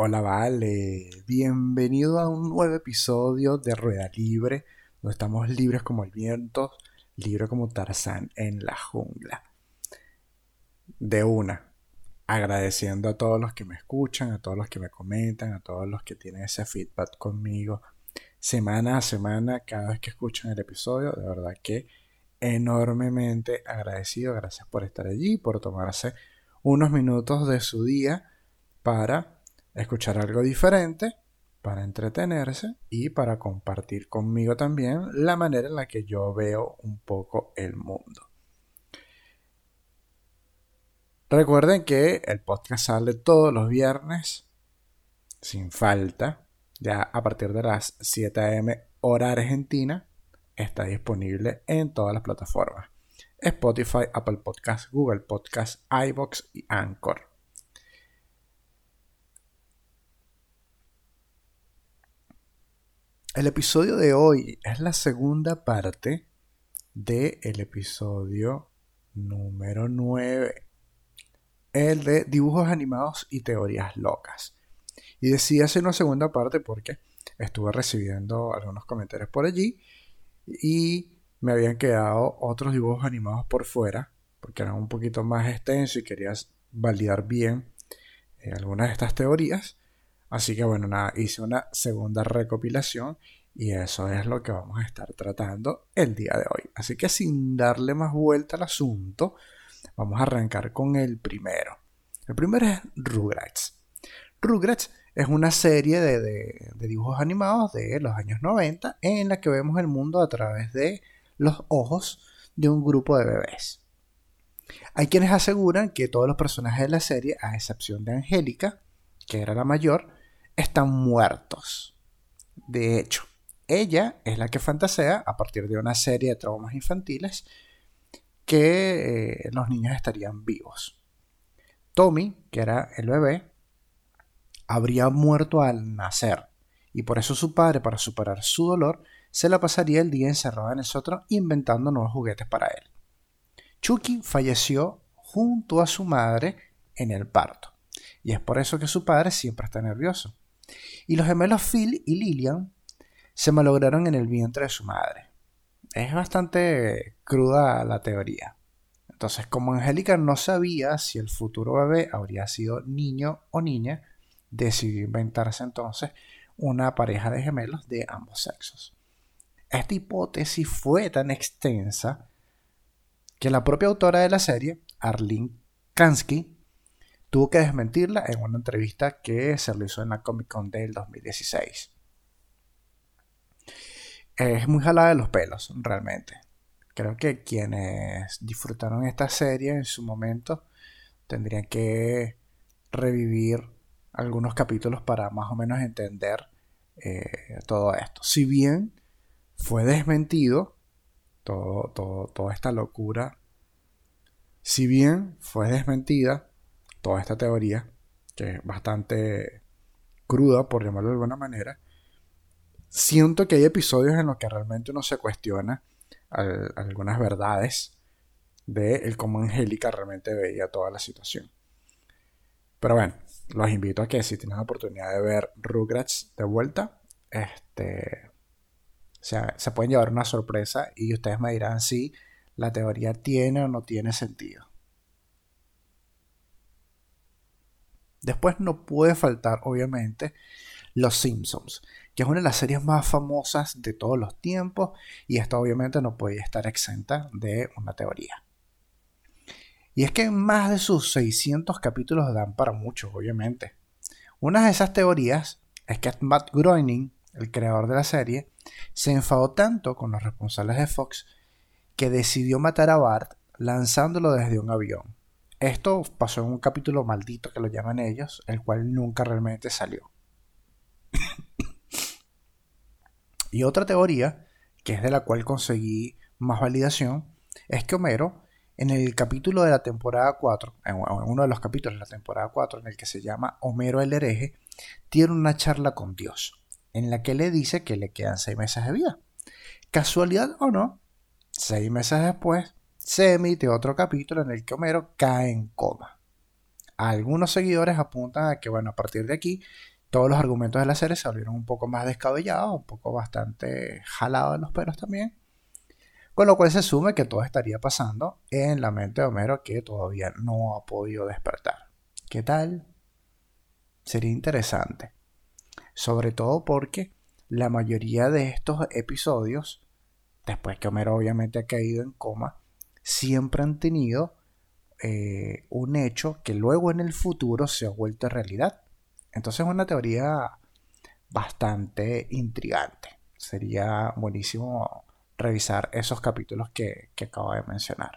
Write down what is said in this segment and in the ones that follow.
Hola, vale. Bienvenido a un nuevo episodio de Rueda Libre, donde estamos libres como el viento, libre como Tarzán en la jungla. De una, agradeciendo a todos los que me escuchan, a todos los que me comentan, a todos los que tienen ese feedback conmigo semana a semana, cada vez que escuchan el episodio. De verdad que enormemente agradecido. Gracias por estar allí, por tomarse unos minutos de su día para escuchar algo diferente, para entretenerse y para compartir conmigo también la manera en la que yo veo un poco el mundo. Recuerden que el podcast sale todos los viernes, sin falta, ya a partir de las 7 am hora argentina, está disponible en todas las plataformas. Spotify, Apple Podcast, Google Podcast, iBox y Anchor. El episodio de hoy es la segunda parte del episodio número 9. El de dibujos animados y teorías locas. Y decía hacer una segunda parte porque estuve recibiendo algunos comentarios por allí y me habían quedado otros dibujos animados por fuera porque eran un poquito más extensos y querías validar bien eh, algunas de estas teorías. Así que bueno, nada, hice una segunda recopilación y eso es lo que vamos a estar tratando el día de hoy. Así que sin darle más vuelta al asunto, vamos a arrancar con el primero. El primero es Rugrats. Rugrats es una serie de, dibujos animados de los años 90 en la que vemos el mundo a través de los ojos de un grupo de bebés. Hay quienes aseguran que todos los personajes de la serie, a excepción de Angélica, que era la mayor, están muertos. De hecho, ella es la que fantasea, a partir de una serie de traumas infantiles, que eh, los niños estarían vivos. Tommy, que era el bebé, habría muerto al nacer, y por eso su padre, para superar su dolor, se la pasaría el día encerrado en el sótano inventando nuevos juguetes para él. Chucky falleció junto a su madre en el parto, y es por eso que su padre siempre está nervioso. Y los gemelos Phil y Lillian se malograron en el vientre de su madre. Es bastante cruda la teoría. Entonces, como Angélica no sabía si el futuro bebé habría sido niño o niña, decidió inventarse entonces una pareja de gemelos de ambos sexos. Esta hipótesis fue tan extensa que la propia autora de la serie, Arlene Kansky, tuvo que desmentirla en una entrevista que se realizó en la Comic Con del 2016. Es muy jalada de los pelos, realmente. Creo que quienes disfrutaron esta serie en su momento tendrían que revivir algunos capítulos para más o menos entender eh, todo esto. Si bien fue desmentido todo, toda esta locura, si bien fue desmentida toda esta teoría, que es bastante cruda, por llamarlo de alguna manera, siento que hay episodios en los que realmente uno se cuestiona algunas verdades de el cómo Angélica realmente veía toda la situación. Pero bueno, los invito a que si tienen la oportunidad de ver Rugrats de vuelta, este, se pueden llevar una sorpresa y ustedes me dirán si la teoría tiene o no tiene sentido. Después no puede faltar, obviamente, Los Simpsons, que es una de las series más famosas de todos los tiempos y esta obviamente no puede estar exenta de una teoría. Y es que más de sus 600 capítulos dan para mucho, obviamente. Una de esas teorías es que Matt Groening, el creador de la serie, se enfadó tanto con los responsables de Fox que decidió matar a Bart lanzándolo desde un avión. Esto pasó en un capítulo maldito que lo llaman ellos, el cual nunca realmente salió. y otra teoría, que es de la cual conseguí más validación, es que Homero, en el capítulo de la temporada 4, en uno de los capítulos de la temporada 4, en el que se llama Homero el hereje, tiene una charla con Dios, en la que le dice que le quedan seis meses de vida. Casualidad o no, seis meses después, se emite otro capítulo en el que Homero cae en coma. Algunos seguidores apuntan a que, bueno, a partir de aquí, todos los argumentos de la serie se volvieron un poco más descabellados, un poco bastante jalados en los pelos también. Con lo cual se asume que todo estaría pasando en la mente de Homero que todavía no ha podido despertar. ¿Qué tal? Sería interesante. Sobre todo porque la mayoría de estos episodios, después que Homero obviamente ha caído en coma, siempre han tenido eh, un hecho que luego en el futuro se ha vuelto realidad. Entonces es una teoría bastante intrigante. Sería buenísimo revisar esos capítulos que, que acabo de mencionar.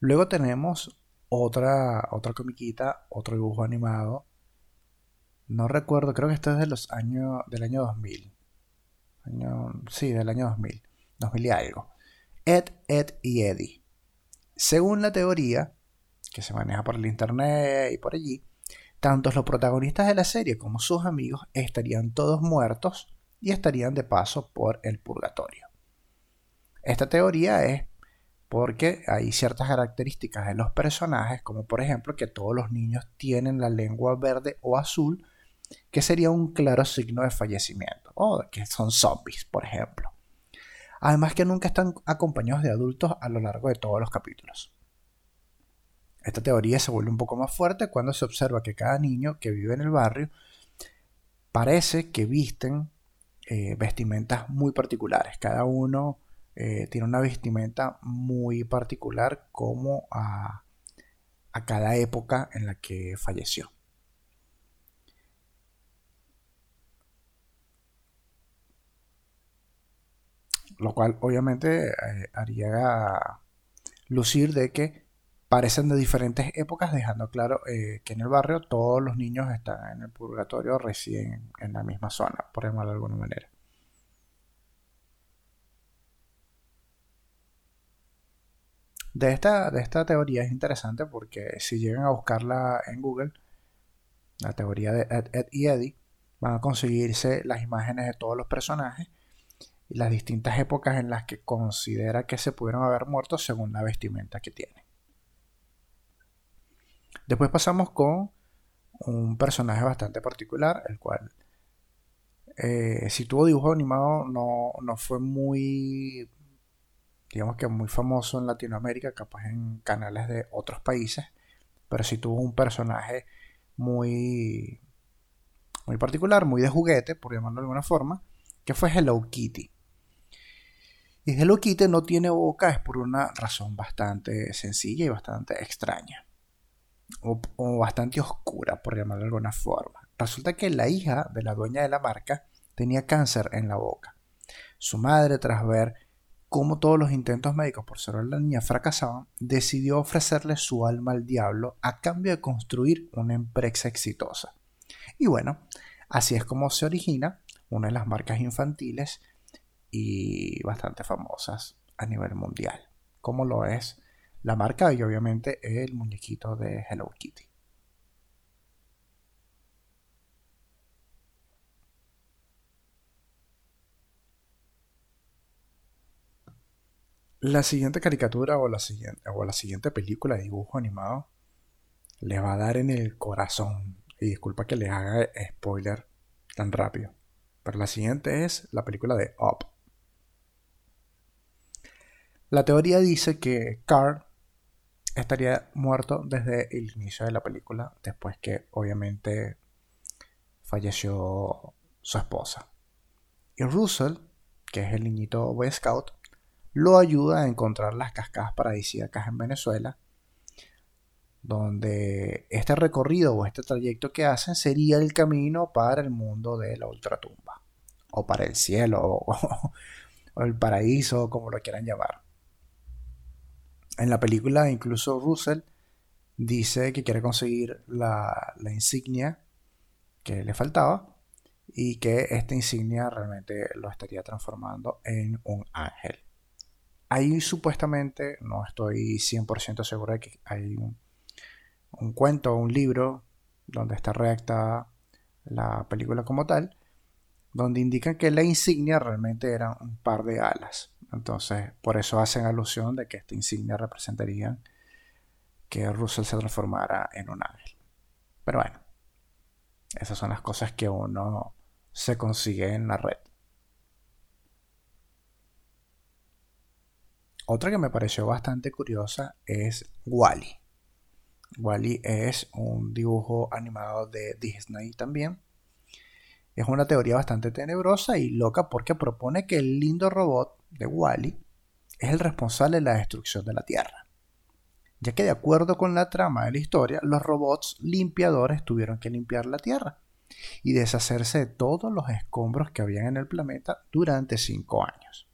Luego tenemos otra, otra comiquita, otro dibujo animado. No recuerdo, creo que esto es de los años, del año 2000. sí, del año 2000. 2000 y algo. Ed, Ed y Eddie. Según la teoría, que se maneja por el internet y por allí, tanto los protagonistas de la serie como sus amigos estarían todos muertos y estarían de paso por el purgatorio. Esta teoría es porque hay ciertas características de los personajes, como por ejemplo que todos los niños tienen la lengua verde o azul, que sería un claro signo de fallecimiento, o que son zombies, por ejemplo. Además que nunca están acompañados de adultos a lo largo de todos los capítulos. Esta teoría se vuelve un poco más fuerte cuando se observa que cada niño que vive en el barrio parece que visten eh, vestimentas muy particulares. Cada uno eh, tiene una vestimenta muy particular como a, a cada época en la que falleció. Lo cual obviamente eh, haría lucir de que parecen de diferentes épocas, dejando claro eh, que en el barrio todos los niños están en el purgatorio, residen en la misma zona, por llamarlo de alguna manera. De esta, de esta teoría es interesante porque si llegan a buscarla en Google, la teoría de Ed, y Eddie, van a conseguirse las imágenes de todos los personajes y las distintas épocas en las que considera que se pudieron haber muerto según la vestimenta que tienen. Después pasamos con un personaje bastante particular, el cual, eh, si tuvo dibujo animado, no, no fue muy, digamos que muy famoso en Latinoamérica, capaz en canales de otros países, pero sí tuvo un personaje muy, muy particular, muy de juguete, por llamarlo de alguna forma, que fue Hello Kitty. Y Hello Kitty no tiene boca es por una razón bastante sencilla y bastante extraña o, bastante oscura, por llamarlo de alguna forma. Resulta que la hija de la dueña de la marca tenía cáncer en la boca. Su madre, tras ver cómo todos los intentos médicos por salvar la niña fracasaban, decidió ofrecerle su alma al diablo a cambio de construir una empresa exitosa. Y bueno, así es como se origina una de las marcas infantiles y bastante famosas a nivel mundial, como lo es la marca y obviamente el muñequito de Hello Kitty. La siguiente caricatura o la siguiente, o la siguiente película de dibujo animado les va a dar en el corazón. Y disculpa que les haga spoiler tan rápido. Pero la siguiente es la película de Up. La teoría dice que Carl estaría muerto desde el inicio de la película, después que obviamente falleció su esposa. Y Russell, que es el niñito Boy Scout, lo ayuda a encontrar las cascadas paradisíacas en Venezuela, donde este recorrido o este trayecto que hacen sería el camino para el mundo de la ultratumba, o para el cielo, o, o el paraíso, como lo quieran llamar. En la película incluso Russell dice que quiere conseguir la, insignia que le faltaba y que esta insignia realmente lo estaría transformando en un ángel. Ahí supuestamente, no estoy 100% seguro de que hay un, un cuento o un libro donde está redactada la película como tal, donde indican que la insignia realmente eran un par de alas. Entonces, por eso hacen alusión de que esta insignia representaría que Russell se transformara en un ángel. Pero bueno, esas son las cosas que uno se consigue en la red. Otra que me pareció bastante curiosa es Wally. Wally es un dibujo animado de Disney también. Es una teoría bastante tenebrosa y loca porque propone que el lindo robot de Wally es el responsable de la destrucción de la Tierra. Ya que de acuerdo con la trama de la historia, los robots limpiadores tuvieron que limpiar la Tierra y deshacerse de todos los escombros que habían en el planeta durante 5 años.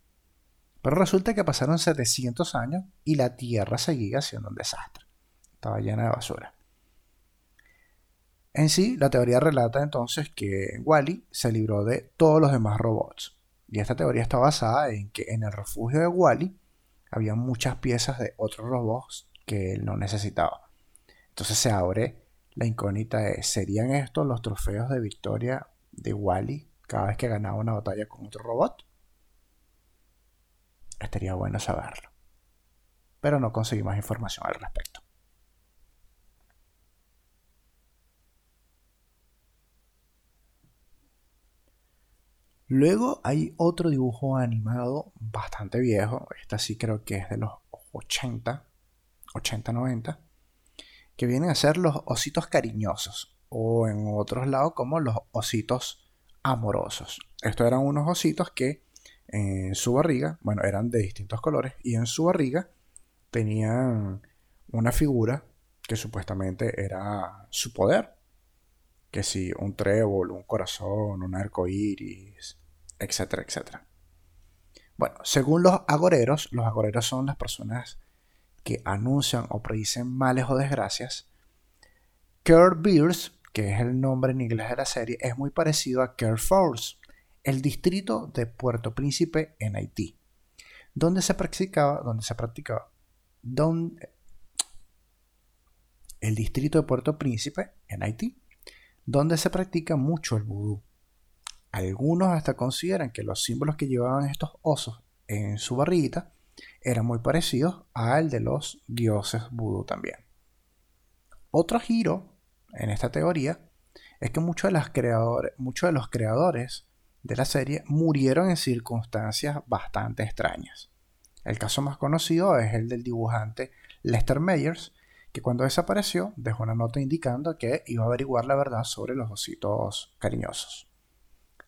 Pero resulta que pasaron 700 años y la Tierra seguía siendo un desastre. Estaba llena de basura. En sí, la teoría relata entonces que Wally se libró de todos los demás robots. Y esta teoría está basada en que en el refugio de Wally había muchas piezas de otros robots que él no necesitaba. Entonces se abre la incógnita de, ¿serían estos los trofeos de victoria de Wally cada vez que ganaba una batalla con otro robot? Estaría bueno saberlo. Pero no conseguí más información al respecto. Luego hay otro dibujo animado bastante viejo, esta sí creo que es de los 80, 80-90, que vienen a ser los ositos cariñosos, o en otros lados como los ositos amorosos. Estos eran unos ositos que en su barriga, bueno, eran de distintos colores, y en su barriga tenían una figura que supuestamente era su poder. Que si un trébol, un corazón, un arco iris, etcétera, etcétera. Bueno, según los agoreros, los agoreros son las personas que anuncian o predicen males o desgracias. Kurt Beers, que es el nombre en inglés de la serie, es muy parecido a Kurt Force, el distrito de Puerto Príncipe en Haití, donde se practicaba, donde se practicaba, donde, el distrito de Puerto Príncipe en Haití, donde se practica mucho el vudú. Algunos hasta consideran que los símbolos que llevaban estos osos en su barriguita eran muy parecidos al de los dioses vudú también. Otro giro en esta teoría es que muchos de, los creadores, muchos de los creadores de la serie murieron en circunstancias bastante extrañas. El caso más conocido es el del dibujante Lester Meyers, que cuando desapareció dejó una nota indicando que iba a averiguar la verdad sobre los ositos cariñosos.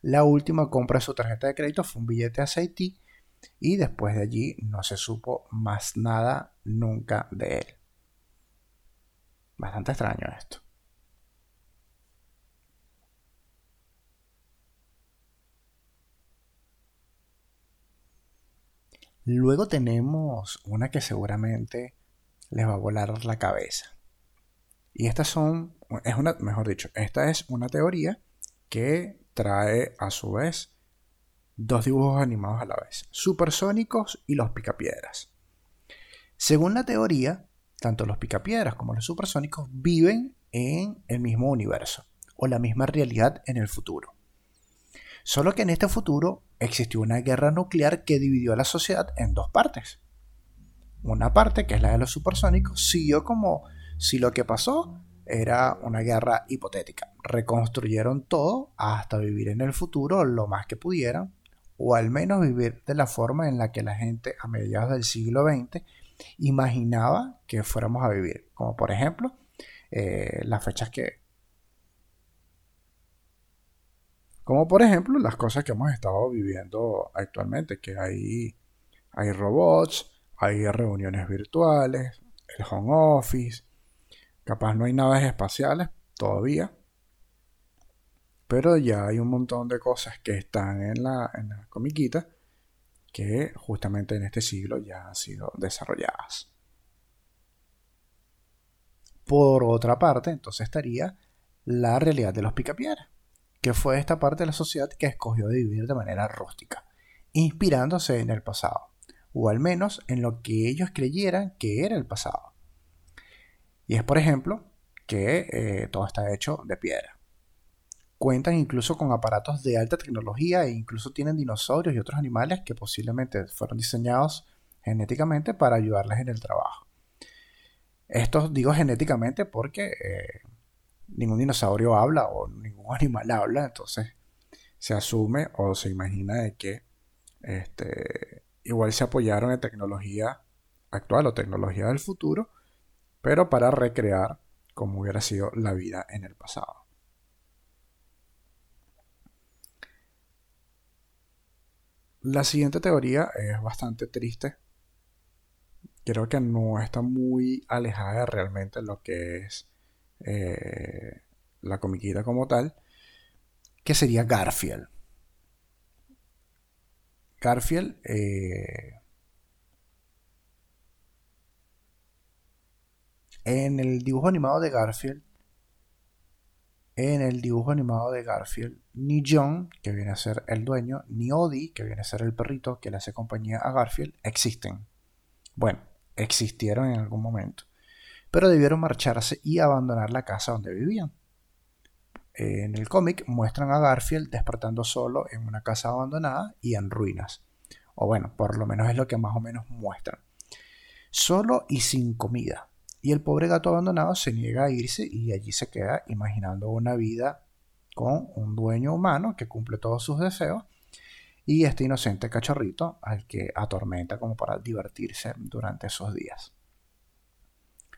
La última compra de su tarjeta de crédito fue un billete a Haití y después de allí no se supo más nada nunca de él. Bastante extraño esto. Luego tenemos una que seguramente les va a volar la cabeza. Y estas son, es una, mejor dicho, esta es una teoría que trae a su vez dos dibujos animados a la vez, supersónicos y los picapiedras. Según la teoría, tanto los picapiedras como los supersónicos viven en el mismo universo o la misma realidad en el futuro. Solo que en este futuro existió una guerra nuclear que dividió a la sociedad en dos partes. Una parte, que es la de los supersónicos, siguió como si lo que pasó era una guerra hipotética. Reconstruyeron todo hasta vivir en el futuro lo más que pudieran, o al menos vivir de la forma en la que la gente a mediados del siglo XX imaginaba que fuéramos a vivir. Como por ejemplo, eh, las fechas que... Como por ejemplo las cosas que hemos estado viviendo actualmente, que hay, hay robots, hay reuniones virtuales, el home office, Capaz no hay naves espaciales todavía. Pero ya hay un montón de cosas que están en la, en la comiquita que justamente en este siglo ya han sido desarrolladas. Por otra parte, entonces estaría la realidad de los picapiedras, que fue esta parte de la sociedad que escogió vivir de manera rústica, inspirándose en el pasado, o al menos en lo que ellos creyeran que era el pasado. Y es, por ejemplo, que eh, todo está hecho de piedra. cuentan incluso con aparatos de alta tecnología e incluso tienen dinosaurios y otros animales que posiblemente fueron diseñados genéticamente para ayudarles en el trabajo. Esto digo genéticamente porque eh, ningún dinosaurio habla o ningún animal habla, entonces se asume o se imagina de que este, igual se apoyaron en tecnología actual o tecnología del futuro, pero para recrear como hubiera sido la vida en el pasado. La siguiente teoría es bastante triste. Creo que no está muy alejada de realmente lo que es eh, la comiquita como tal, que sería Garfield. Garfield eh, en el dibujo animado de Garfield en el dibujo animado de Garfield, ni John, que viene a ser el dueño, ni Odie, que viene a ser el perrito que le hace compañía a Garfield, existen. Bueno, existieron en algún momento, pero debieron marcharse y abandonar la casa donde vivían. En el cómic muestran a Garfield despertando solo en una casa abandonada y en ruinas. O bueno, por lo menos es lo que más o menos muestran. Solo y sin comida. Y el pobre gato abandonado se niega a irse y allí se queda imaginando una vida con un dueño humano que cumple todos sus deseos y este inocente cachorrito al que atormenta como para divertirse durante esos días.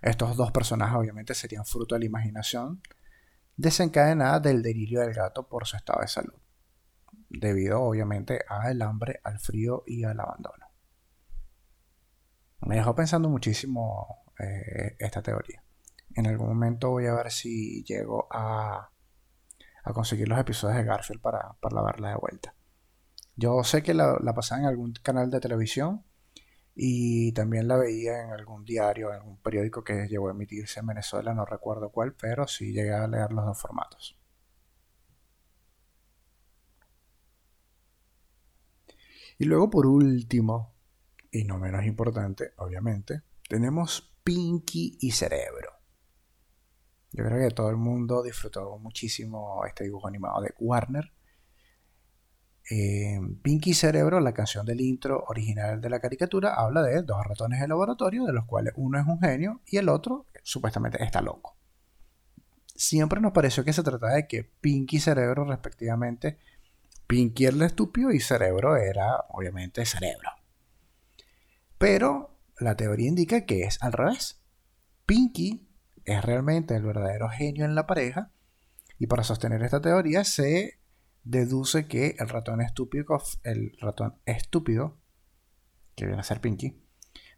Estos dos personajes obviamente serían fruto de la imaginación desencadenada del delirio del gato por su estado de salud, debido obviamente al hambre, al frío y al abandono. Me dejó pensando muchísimo eh, esta teoría. En algún momento voy a ver si llego a, a conseguir los episodios de Garfield para, para de vuelta. Yo sé que la, la pasaba en algún canal de televisión y también la veía en algún diario, en algún periódico que llegó a emitirse en Venezuela, no recuerdo cuál, pero sí llegué a leer los dos formatos. Y luego por último, y no menos importante, obviamente, tenemos Pinky y Cerebro. Yo creo que todo el mundo disfrutó muchísimo este dibujo animado de Warner. Eh, Pinky Cerebro, la canción del intro original de la caricatura, habla de dos ratones de laboratorio, de los cuales uno es un genio y el otro supuestamente está loco. Siempre nos pareció que se trataba de que Pinky y Cerebro, respectivamente, Pinky era el estúpido y Cerebro era, obviamente, Cerebro. Pero la teoría indica que es al revés. Pinky es realmente el verdadero genio en la pareja y para sostener esta teoría se deduce que el ratón estúpido, el ratón estúpido, que viene a ser Pinky,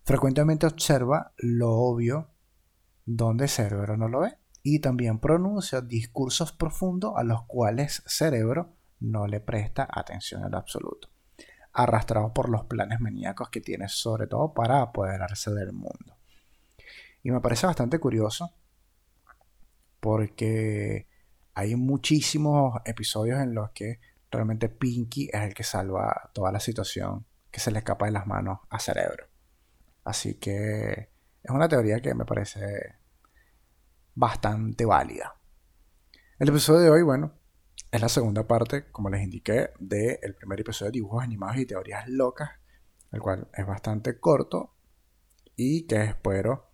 frecuentemente observa lo obvio donde Cerebro no lo ve y también pronuncia discursos profundos a los cuales Cerebro no le presta atención en absoluto arrastrado por los planes maníacos que tiene, sobre todo para apoderarse del mundo. Y me parece bastante curioso porque hay muchísimos episodios en los que realmente Pinky es el que salva toda la situación que se le escapa de las manos a Cerebro. Así que es una teoría que me parece bastante válida. El episodio de hoy, bueno, es la segunda parte, como les indiqué, del primer episodio de dibujos animados y teorías locas, el cual es bastante corto y que espero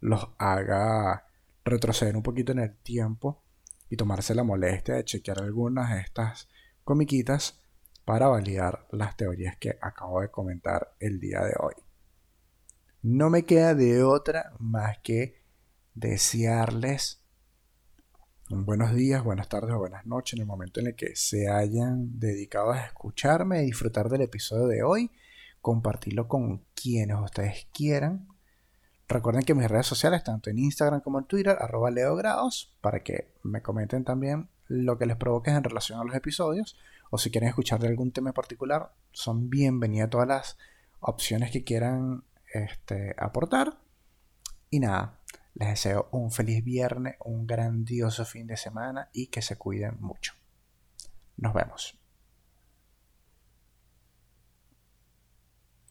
los haga retroceder un poquito en el tiempo y tomarse la molestia de chequear algunas de estas comiquitas para validar las teorías que acabo de comentar el día de hoy. No me queda de otra más que desearles buenos días, buenas tardes o buenas noches en el momento en el que se hayan dedicado a escucharme y disfrutar del episodio de hoy, compartirlo con quienes ustedes quieran. Recuerden que mis redes sociales, tanto en Instagram como en Twitter, arroba leogrados, para que me comenten también lo que les provoque en relación a los episodios, o si quieren escuchar de algún tema en particular, son bienvenidas todas las opciones que quieran este, aportar. Y nada, les deseo un feliz viernes, un grandioso fin de semana y que se cuiden mucho. Nos vemos.